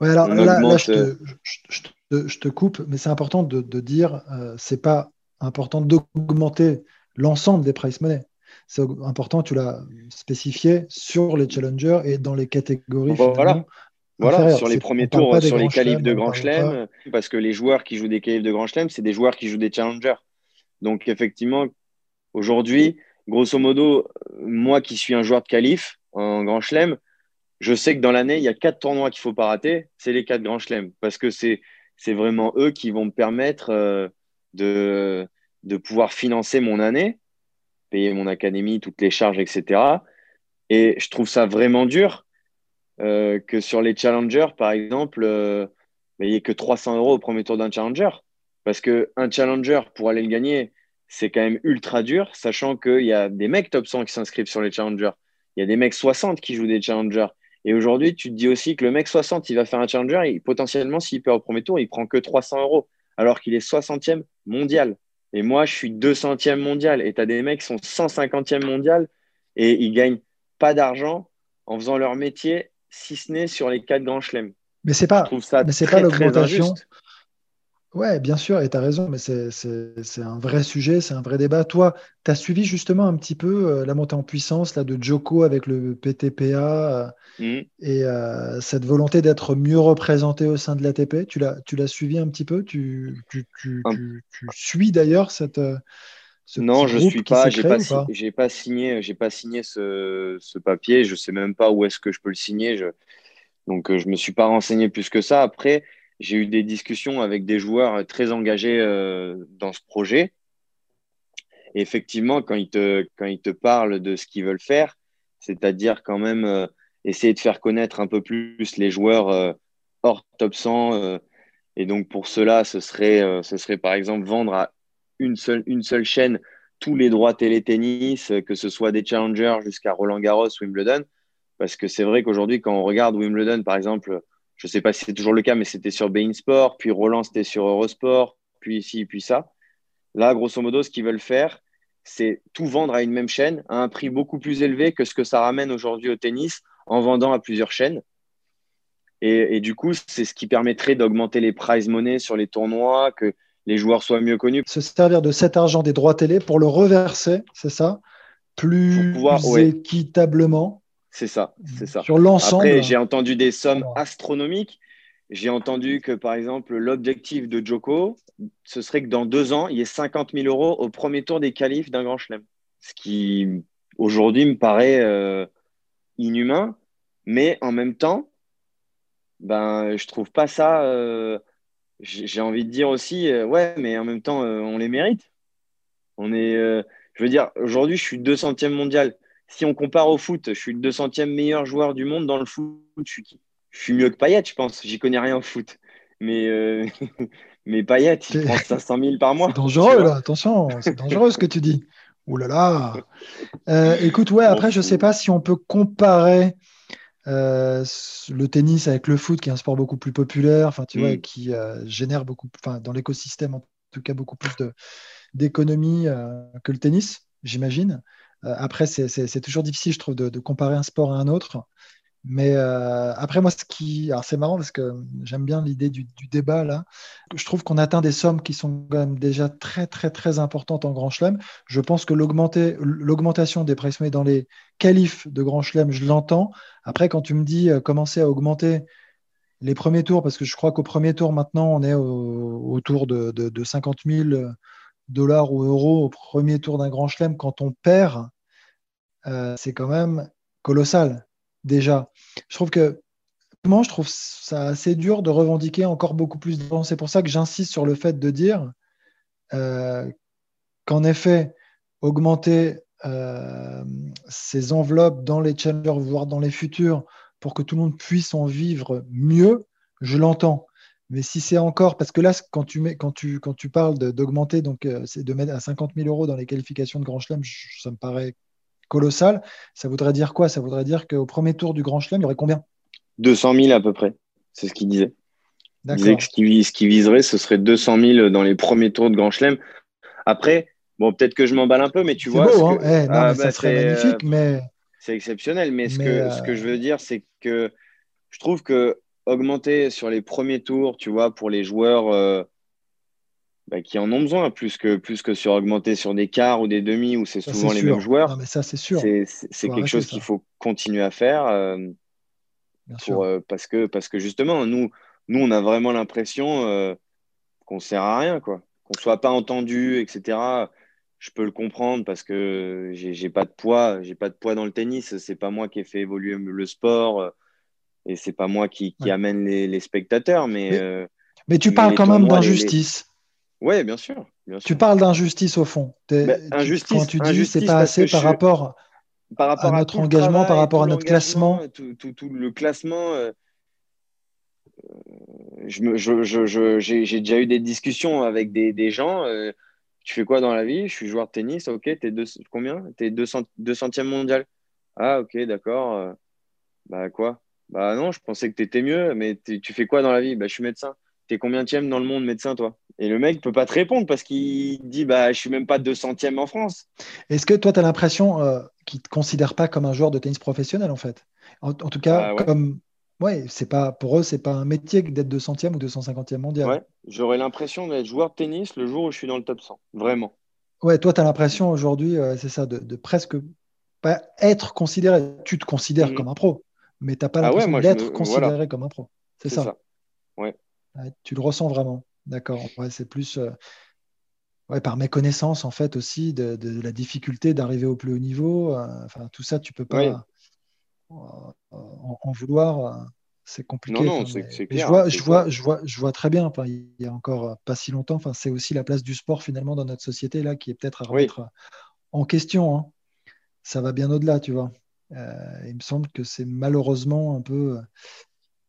Ouais, alors là, augmente... là je, te, je, te, je, te, coupe, mais c'est important de, de dire, euh, c'est pas important d'augmenter l'ensemble des prize money. C'est important, tu l'as spécifié, sur les challengers et dans les catégories. Voilà. Voilà, sur les premiers tours, sur les qualifs de Grand Chelem, parce que les joueurs qui jouent des qualifs de Grand Chelem, c'est des joueurs qui jouent des challengers. Donc, effectivement, aujourd'hui, grosso modo, moi qui suis un joueur de qualif en Grand Chelem, je sais que dans l'année, il y a quatre tournois qu'il ne faut pas rater, c'est les quatre Grands Chelem, parce que c'est vraiment eux qui vont me permettre euh, de, de pouvoir financer mon année, payer mon académie, toutes les charges, etc. Et je trouve ça vraiment dur euh, que sur les challengers, par exemple, euh, il n'y ait que 300 euros au premier tour d'un challenger. Parce qu'un challenger, pour aller le gagner, c'est quand même ultra dur, sachant qu'il y a des mecs top 100 qui s'inscrivent sur les challengers. Il y a des mecs 60 qui jouent des challengers. Et aujourd'hui, tu te dis aussi que le mec 60, il va faire un challenger et potentiellement, s'il perd au premier tour, il prend que 300 euros, alors qu'il est 60e mondial. Et moi, je suis 200e mondial. Et tu as des mecs qui sont 150e mondial et ils gagnent pas d'argent en faisant leur métier, si ce n'est sur les quatre grands chelems. Mais c'est pas, mais c'est pas l'augmentation. Ouais, bien sûr, et tu as raison, mais c'est un vrai sujet, c'est un vrai débat. Toi, tu as suivi justement un petit peu euh, la montée en puissance là, de Joko avec le PTPA euh, mmh. et euh, cette volonté d'être mieux représenté au sein de l'ATP. Tu l'as suivi un petit peu? Tu, tu, tu, tu, suis d'ailleurs cette. Ce, non, je suis pas. J'ai pas, pas, pas, signé. J'ai pas signé ce, ce, papier. Je sais même pas où est-ce que je peux le signer. Je... Donc, je me suis pas renseigné plus que ça. Après, j'ai eu des discussions avec des joueurs très engagés euh, dans ce projet. Et effectivement, quand ils, te, quand ils te parlent de ce qu'ils veulent faire, c'est-à-dire quand même euh, essayer de faire connaître un peu plus les joueurs euh, hors top 100. Euh, et donc pour cela, ce serait, ce serait par exemple vendre à une seule, une seule chaîne tous les droits télé-tennis, que ce soit des challengers jusqu'à Roland Garros, Wimbledon. Parce que c'est vrai qu'aujourd'hui, quand on regarde Wimbledon, par exemple, je ne sais pas si c'est toujours le cas, mais c'était sur Bein Sport, puis Roland, c'était sur Eurosport, puis ici, puis ça. Là, grosso modo, ce qu'ils veulent faire, c'est tout vendre à une même chaîne à un prix beaucoup plus élevé que ce que ça ramène aujourd'hui au tennis en vendant à plusieurs chaînes. Et, et du coup, c'est ce qui permettrait d'augmenter les prize money sur les tournois, que les joueurs soient mieux connus. Se servir de cet argent des droits télé pour le reverser, c'est ça? Plus pouvoir, équitablement c'est ça, c'est ça. Sur l'ensemble. Après, j'ai entendu des sommes astronomiques. J'ai entendu que, par exemple, l'objectif de Joko, ce serait que dans deux ans, il y ait 50 000 euros au premier tour des qualifs d'un grand chelem. Ce qui, aujourd'hui, me paraît euh, inhumain. Mais en même temps, ben, je trouve pas ça. Euh, j'ai envie de dire aussi, euh, ouais, mais en même temps, on les mérite. On est, je veux dire, aujourd'hui, je suis 200e mondial si on compare au foot, je suis le 200e meilleur joueur du monde dans le foot. Je suis qui? Je suis mieux que Payet, je pense. J'y connais rien au foot. Mais, euh, mais Payet, il prend 500 000 par mois. C'est dangereux, là. Attention, c'est dangereux ce que tu dis. Ouh là là. Euh, écoute, ouais, après, je ne sais pas si on peut comparer euh, le tennis avec le foot, qui est un sport beaucoup plus populaire, enfin, tu vois, mm. qui génère beaucoup, enfin, dans l'écosystème, en tout cas, beaucoup plus d'économie que le tennis, j'imagine. Après, c'est toujours difficile, je trouve, de, de, comparer un sport à un autre. Mais euh, après, moi, ce qui. Alors, c'est marrant parce que j'aime bien l'idée du, débat là. Je trouve qu'on atteint des sommes qui sont quand même déjà très, très, très importantes en Grand Chelem. Je pense que l'augmentation des price dans les qualifs de Grand Chelem, je l'entends. Après, quand tu me dis euh, commencer à augmenter les premiers tours, parce que je crois qu'au premier tour, maintenant, on est autour de, de, 50 000 dollars ou euros au premier tour d'un Grand Chelem. Quand on perd, euh, c'est quand même colossal déjà. Je trouve que moi, je trouve ça assez dur de revendiquer encore beaucoup plus de C'est pour ça que j'insiste sur le fait de dire euh, qu'en effet, augmenter euh, ces enveloppes dans les challengers, voire dans les futurs, pour que tout le monde puisse en vivre mieux, je l'entends. Mais si c'est encore, parce que là, quand tu, quand tu, quand tu parles d'augmenter, donc c'est de mettre à 50 000 euros dans les qualifications de Grand Chelem, ça me paraît colossal. Ça voudrait dire quoi? Ça voudrait dire qu'au premier tour du Grand Chelem, il y aurait combien? 200 000 à peu près. C'est ce qu'il disait. Il disait que ce qui, viserait, ce serait 200 000 dans les premiers tours de Grand Chelem. Après, bon, peut-être que je m'emballe un peu, mais tu vois. Beau, hein eh, ah, ça bah, serait magnifique, euh, mais. C'est exceptionnel, mais, ce, que, ce que je veux dire, c'est que je trouve que augmenter sur les premiers tours, tu vois, pour les joueurs euh, bah, qui en ont besoin, plus que, plus que sur augmenter sur des quarts ou des demi où c'est souvent les mêmes joueurs. mais ça, c'est sûr. C'est quelque chose qu'il faut continuer à faire. Euh, pour, euh, parce, que, parce que justement, nous, nous on a vraiment l'impression euh, qu'on ne sert à rien, quoi. Qu'on ne soit pas entendu, etc. Je peux le comprendre parce que j'ai pas de poids, j'ai pas de poids dans le tennis. C'est pas moi qui ai fait évoluer le sport et c'est pas moi qui, qui amène les, les, spectateurs. Mais, mais, tu parles quand même d'injustice. Oui, bien sûr, Tu parles d'injustice au fond. Bah, injustice, quand tu dis c'est pas assez par rapport, par rapport à, notre engagement, par rapport à notre classement. Tout, le classement. Euh, j'ai je déjà eu des discussions avec des, gens. Euh, tu fais quoi dans la vie? Je suis joueur de tennis. Ok, t'es deux, combien? T'es 200, 200e mondial. Ah, ok, d'accord. Euh, bah, quoi? Bah, non, je pensais que tu étais mieux, mais tu fais quoi dans la vie? Bah, je suis médecin. T'es combien dans le monde médecin, toi? Et le mec peut pas te répondre parce qu'il dit bah, Je suis même pas 200e en France. Est-ce que toi, tu as l'impression euh, qu'ils ne te considèrent pas comme un joueur de tennis professionnel, en fait? En, tout cas, bah, comme. Ouais, c'est pas pour eux, c'est pas un métier d'être 200e ou 250e mondial. Ouais, j'aurais l'impression d'être joueur de tennis le jour où je suis dans le top 100, vraiment. Ouais, toi, tu as l'impression aujourd'hui, euh, c'est ça, de, presque pas être considéré. Tu te considères mhm. comme un pro, mais tu n'as pas ah l'impression d'être considéré comme un pro. C'est ça. ça. Ouais tu le ressens vraiment. D'accord. c'est plus euh, ouais, par méconnaissance, en fait, aussi, de, la difficulté d'arriver au plus haut niveau. Euh, enfin, tout ça, tu peux pas euh, en, vouloir. c'est compliqué. Non, non, c'est clair. Je vois, je, vois, je, vois, je vois très bien. Enfin, il y a encore pas si longtemps. Enfin, c'est aussi la place du sport, finalement, dans notre société, là, qui est peut-être à remettre en question. Hein. Ça va bien au-delà, tu vois. il me semble que c'est malheureusement un peu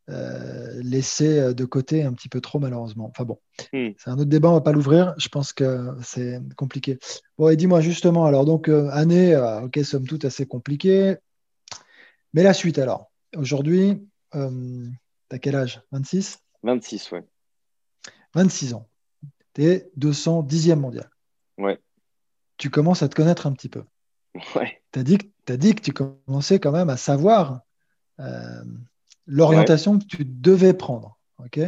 euh, laissé euh, de côté un petit peu trop malheureusement. Enfin bon, hmm. c'est un autre débat, on va pas l'ouvrir. Je pense que c'est compliqué. Bon, et dis-moi justement, alors donc euh, année, ok, somme toute assez compliquée, mais la suite alors. Aujourd'hui, tu as quel âge? 26 26, ouais. 26 ans. Tu es 210e mondial. Ouais. Tu commences à te connaître un petit peu. Ouais. Tu as, as, dit que tu commençais quand même à savoir l'orientation que tu devais prendre. ok?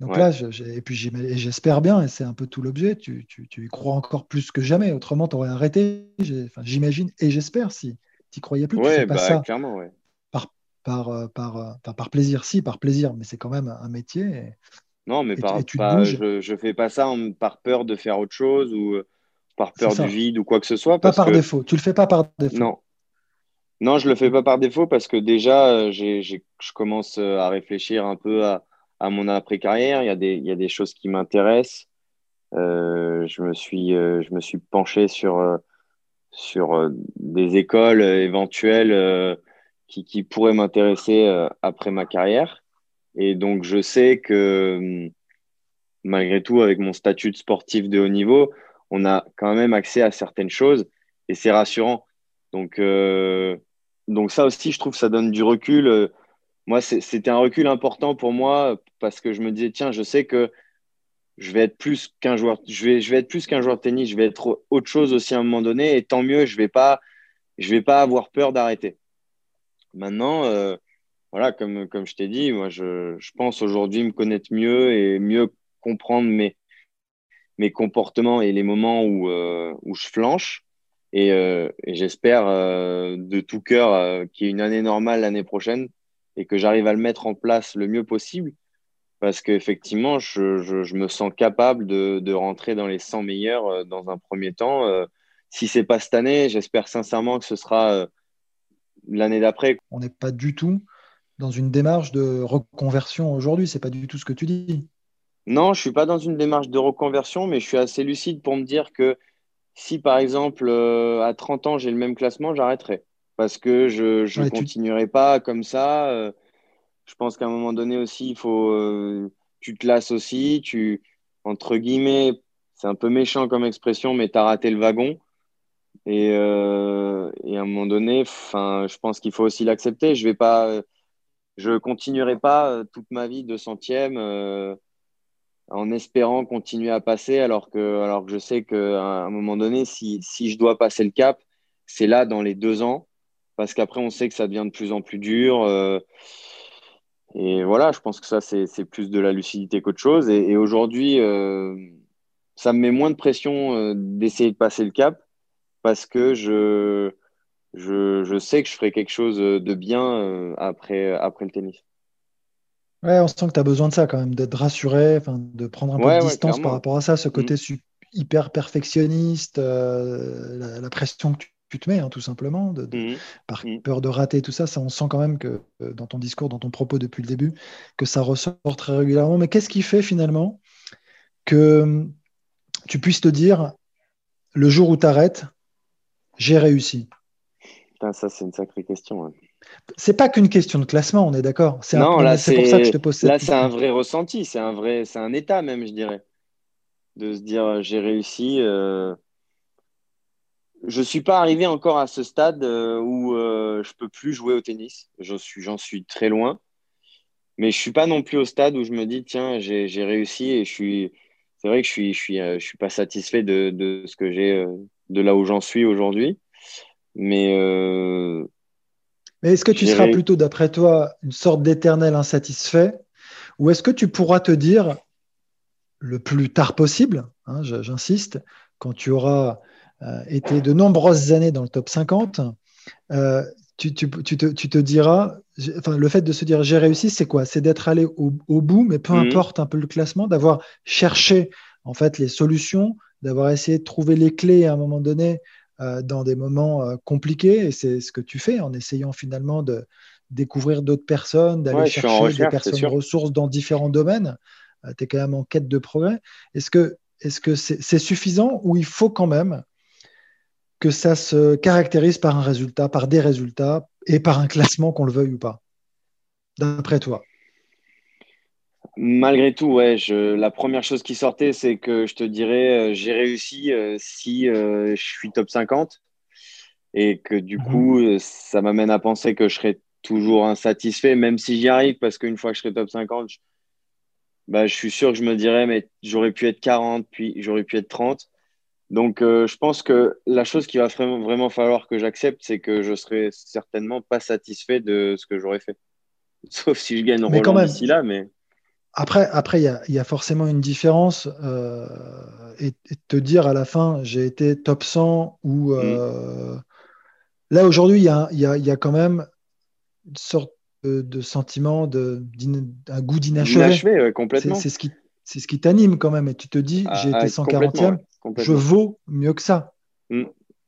Donc là, et puis j'espère bien, et c'est un peu tout l'objet, tu, y crois encore plus que jamais. Autrement, tu aurais arrêté, j'imagine, et j'espère si tu n'y croyais plus. tu fais pas bah, ça clairement, par, par, euh, par, euh, par, plaisir, si, par plaisir, mais c'est quand même un métier. non, mais par, je ne fais pas ça par peur de faire autre chose ou euh, par peur du vide ou quoi que ce soit. Pas par défaut, tu le fais pas par défaut. Non, non, je le fais pas par défaut parce que déjà, euh, je commence euh, à réfléchir un peu à, mon après-carrière. Il y, a des, choses qui m'intéressent. Euh, je, me suis, penché sur, des écoles éventuelles qui, qui pourraient m'intéresser après ma carrière. Et donc, je sais que malgré tout, avec mon statut de sportif de haut niveau, on a quand même accès à certaines choses et c'est rassurant. Donc, donc ça aussi, je trouve que ça donne du recul. Euh, moi, c'était un recul important pour moi parce que je me disais, tiens, je sais que je vais être plus qu'un joueur, je vais, je vais être plus qu'un joueur de tennis, je vais être autre chose aussi à un moment donné et tant mieux, je vais vais pas avoir peur d'arrêter. Maintenant, euh, voilà, comme, comme je t'ai dit, moi, je, je pense aujourd'hui me connaître mieux et mieux comprendre mes, mes comportements et les moments où, euh, où je flanche. Et, euh, j'espère euh, de tout cœur qu'il y ait une année normale l'année prochaine et que j'arrive à le mettre en place le mieux possible. Parce qu'effectivement, je, je, me sens capable de, de, rentrer dans les 100 meilleurs dans un premier temps. si ce n'est pas cette année, j'espère sincèrement que ce sera l'année d'après. On n'est pas du tout dans une démarche de reconversion aujourd'hui. C'est pas du tout ce que tu dis. Non, je suis pas dans une démarche de reconversion, mais je suis assez lucide pour me dire que si, par exemple, euh, à 30 ans, j'ai le même classement, j'arrêterai. Parce que je ne continuerai pas comme ça. Euh, je pense qu'à un moment donné aussi, il faut, euh, tu te lasses aussi. Tu, entre guillemets, c'est un peu méchant comme expression, mais tu as raté le wagon. Et, et à un moment donné, je pense qu'il faut aussi l'accepter. Je vais pas, je continuerai pas toute ma vie de centième en espérant continuer à passer, alors que, alors que je sais qu'à un moment donné, si, si, je dois passer le cap, c'est là dans les deux ans, parce qu'après, on sait que ça devient de plus en plus dur. Euh, et voilà, je pense que ça, c'est plus de la lucidité qu'autre chose. Et, aujourd'hui, euh, ça me met moins de pression euh, d'essayer de passer le cap, parce que je, je, je, sais que je ferai quelque chose de bien après, après le tennis. Ouais, on sent que tu as besoin de ça quand même, d'être rassuré, de prendre un peu de distance par rapport à ça, ce mm. côté hyper perfectionniste, euh, la, pression que tu, te mets, hein, tout simplement, de, mm. par mm. peur de rater tout ça, ça, on sent quand même que euh, dans ton discours, dans ton propos depuis le début, que ça ressort très régulièrement. Mais qu'est-ce qui fait finalement que tu puisses te dire, le jour où tu arrêtes, j'ai réussi? Ça, c'est une sacrée question. C'est pas qu'une question de classement, on est d'accord. C'est là, c'est pour ça que je te pose cette Là, c'est un vrai ressenti, c'est un vrai, c'est un état même, je dirais, de se dire euh, j'ai réussi. Euh... Je suis pas arrivé encore à ce stade euh, où euh, je peux plus jouer au tennis. J'en suis, j'en suis très loin, mais je suis pas non plus au stade où je me dis tiens j'ai, réussi et je suis. C'est vrai que je suis, je suis, je suis pas satisfait de, de ce que j'ai, de là où j'en suis aujourd'hui, mais mais est-ce que tu seras plutôt, d'après toi, une sorte d'éternel insatisfait? Ou est-ce que tu pourras te dire, le plus tard possible, hein, j'insiste, quand tu auras euh, été de nombreuses années dans le top 50, euh, tu, te, diras, enfin, le fait de se dire j'ai réussi, c'est quoi? C'est d'être allé au, bout, mais peu mhm. importe un peu le classement, d'avoir cherché en fait les solutions, d'avoir essayé de trouver les clés à un moment donné dans des moments euh, compliqués. Et c'est ce que tu fais en essayant finalement de découvrir d'autres personnes, d'aller chercher des personnes ressources dans différents domaines. Euh, tu es quand même en quête de progrès. Est-ce que est-ce que c'est suffisant ou il faut quand même que ça se caractérise par un résultat, par des résultats et par un classement, qu'on le veuille ou pas, d'après toi? Malgré tout, ouais, je, la première chose qui sortait, c'est que je te dirais, euh, j'ai réussi euh, si euh, je suis top 50 et que du mhm. coup, ça m'amène à penser que je serai toujours insatisfait, même si j'y arrive, parce qu'une fois que je serai top 50, je, bah, je suis sûr que je me dirais, mais j'aurais pu être 40, puis j'aurais pu être 30. Donc, je pense que la chose qu'il va vraiment, falloir que j'accepte, c'est que je serai certainement pas satisfait de ce que j'aurais fait. Sauf si je gagne Roland d'ici là, mais... Après, après, il y a, forcément une différence euh, et, te dire à la fin, j'ai été top 100 ou euh, mm. là aujourd'hui, il y a, y, a, quand même une sorte de, sentiment, de, un goût d'inachevé. complètement. C'est ce qui, c'est ce qui t'anime quand même. Et tu te dis, ah, j'ai été 140e, je vaux mieux que ça. Mm.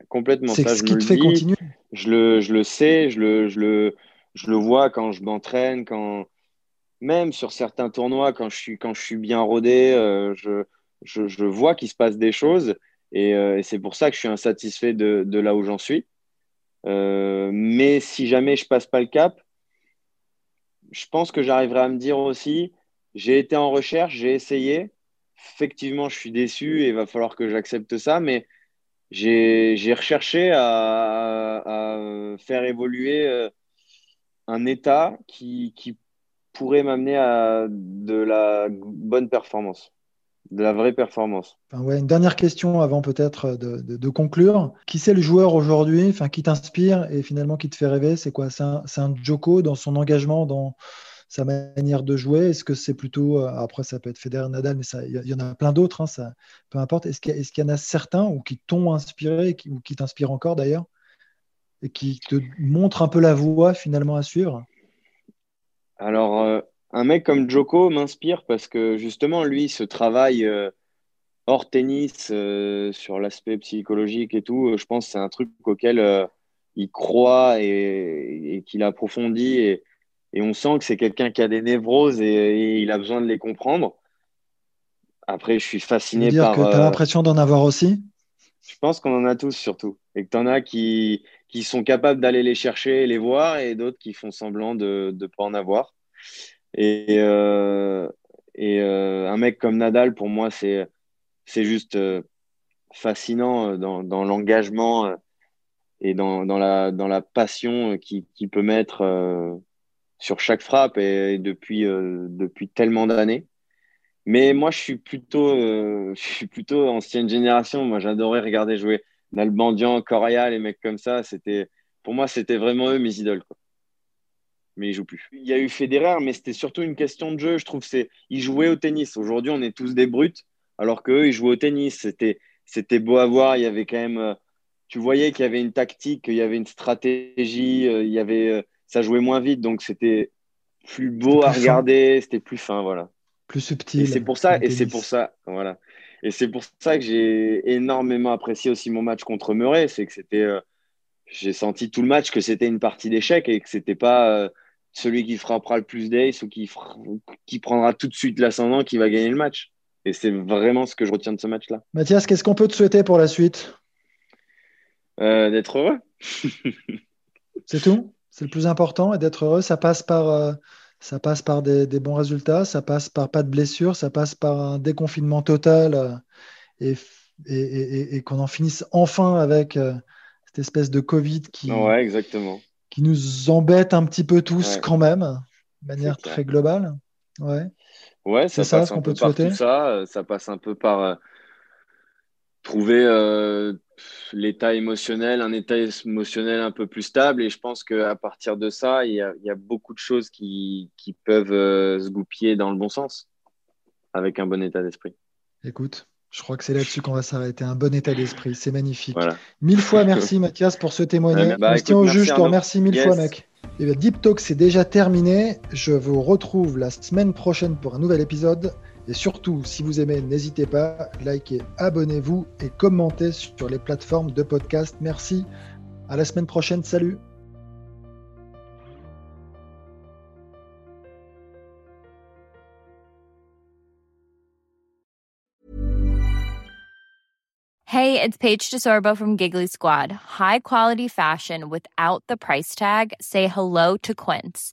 complètement. C'est ce qui te fait continuer. Je le, je le sais, je le, je le, je le vois quand je m'entraîne, quand même sur certains tournois, quand je suis, quand je suis bien rodé, euh, je, je, vois qu'il se passe des choses. Euh, et, c'est pour ça que je suis insatisfait de, là où j'en suis. mais si jamais je passe pas le cap, je pense que j'arriverai à me dire aussi, j'ai été en recherche, j'ai essayé. Effectivement, je suis déçu et il va falloir que j'accepte ça, mais j'ai recherché à, faire évoluer euh, un état qui, qui pourrait m'amener à de la bonne performance, de la vraie performance. Enfin, ouais, une dernière question avant peut-être de, conclure. Qui c'est le joueur aujourd'hui enfin, qui t'inspire et finalement qui te fait rêver? C'est quoi? C'est un, un, Joko dans son engagement, dans, sa manière de jouer? Est-ce que c'est plutôt, euh, après ça peut être Federer, Nadal, mais il y, en a plein d'autres, hein, ça, peu importe. Est-ce qu'il y, en a certains ou qui t'ont inspiré ou qui t'inspirent encore d'ailleurs et qui te montrent un peu la voie finalement à suivre? Alors, euh, un mec comme Joko m'inspire parce que justement, lui, ce travail euh, hors tennis sur l'aspect psychologique et tout, je pense que c'est un truc auquel il croit et, et qu'il approfondit. Et, et on sent que c'est quelqu'un qui a des névroses et, il a besoin de les comprendre. Après, je suis fasciné dire par. Tu as euh, l'impression d'en avoir aussi? Je pense qu'on en a tous surtout. Et que tu en as qui, qui sont capables d'aller les chercher et les voir et d'autres qui font semblant de ne pas en avoir. Et, euh, et euh, un mec comme Nadal, pour moi, c'est juste fascinant dans, dans l'engagement et dans, dans, la, dans la passion qu'il qui peut mettre sur chaque frappe et, depuis, euh, depuis tellement d'années. Mais moi, je suis plutôt, euh, je suis plutôt ancienne génération. Moi, j'adorais regarder jouer Nalbandian, Coria, les mecs comme ça. C'était, pour moi, c'était vraiment eux mes idoles. Quoi. Mais ils jouent plus. Il y a eu Federer, mais c'était surtout une question de jeu. Je trouve c'est, ils jouaient au tennis. Aujourd'hui, on est tous des brutes, alors qu'eux, ils jouaient au tennis. C'était, c'était beau à voir. Il y avait quand même, euh, tu voyais qu'il y avait une tactique, il y avait une stratégie, il y avait ça jouait moins vite, donc c'était plus beau à regarder, c'était plus fin, voilà. Plus subtil. Et c'est pour ça, et c'est pour ça, voilà. Et c'est pour ça que j'ai énormément apprécié aussi mon match contre Murray, c'est que c'était, euh, j'ai senti tout le match que c'était une partie d'échec et que c'était pas euh, celui qui frappera le plus d'ace ou qui, qui prendra tout de suite l'ascendant qui va gagner le match. Et c'est vraiment ce que je retiens de ce match-là. Mathias, qu'est-ce qu'on peut te souhaiter pour la suite? Euh, D'être heureux. c'est tout? C'est le plus important et d'être heureux, ça passe par, ça passe par des, bons résultats, ça passe par pas de blessures, ça passe par un déconfinement total euh, et, et, qu'on en finisse enfin avec euh, cette espèce de Covid qui, exactement. qui nous embête un petit peu tous quand même, de manière très globale. Ouais, ouais ça, ça passe un peu par tout ça. Ça passe un peu par trouver l'état émotionnel, un état émotionnel un peu plus stable. Et je pense qu'à partir de ça, il y, a, beaucoup de choses qui, peuvent euh, se goupiller dans le bon sens, avec un bon état d'esprit. Écoute, je crois que c'est là-dessus qu'on va s'arrêter. Un bon état d'esprit, c'est magnifique. Mille fois merci Mathias pour ce témoignage. Bah, On au juge, je te remercie mille fois mec. Et eh Deep Talk, c'est déjà terminé. Je vous retrouve la semaine prochaine pour un nouvel épisode. Et surtout, si vous aimez, n'hésitez pas, likez, abonnez-vous et commentez sur les plateformes de podcast. Merci. À la semaine prochaine. Salut. Hey, it's Paige DeSorbo from Giggly Squad. High quality fashion without the price tag. Say hello to Quince.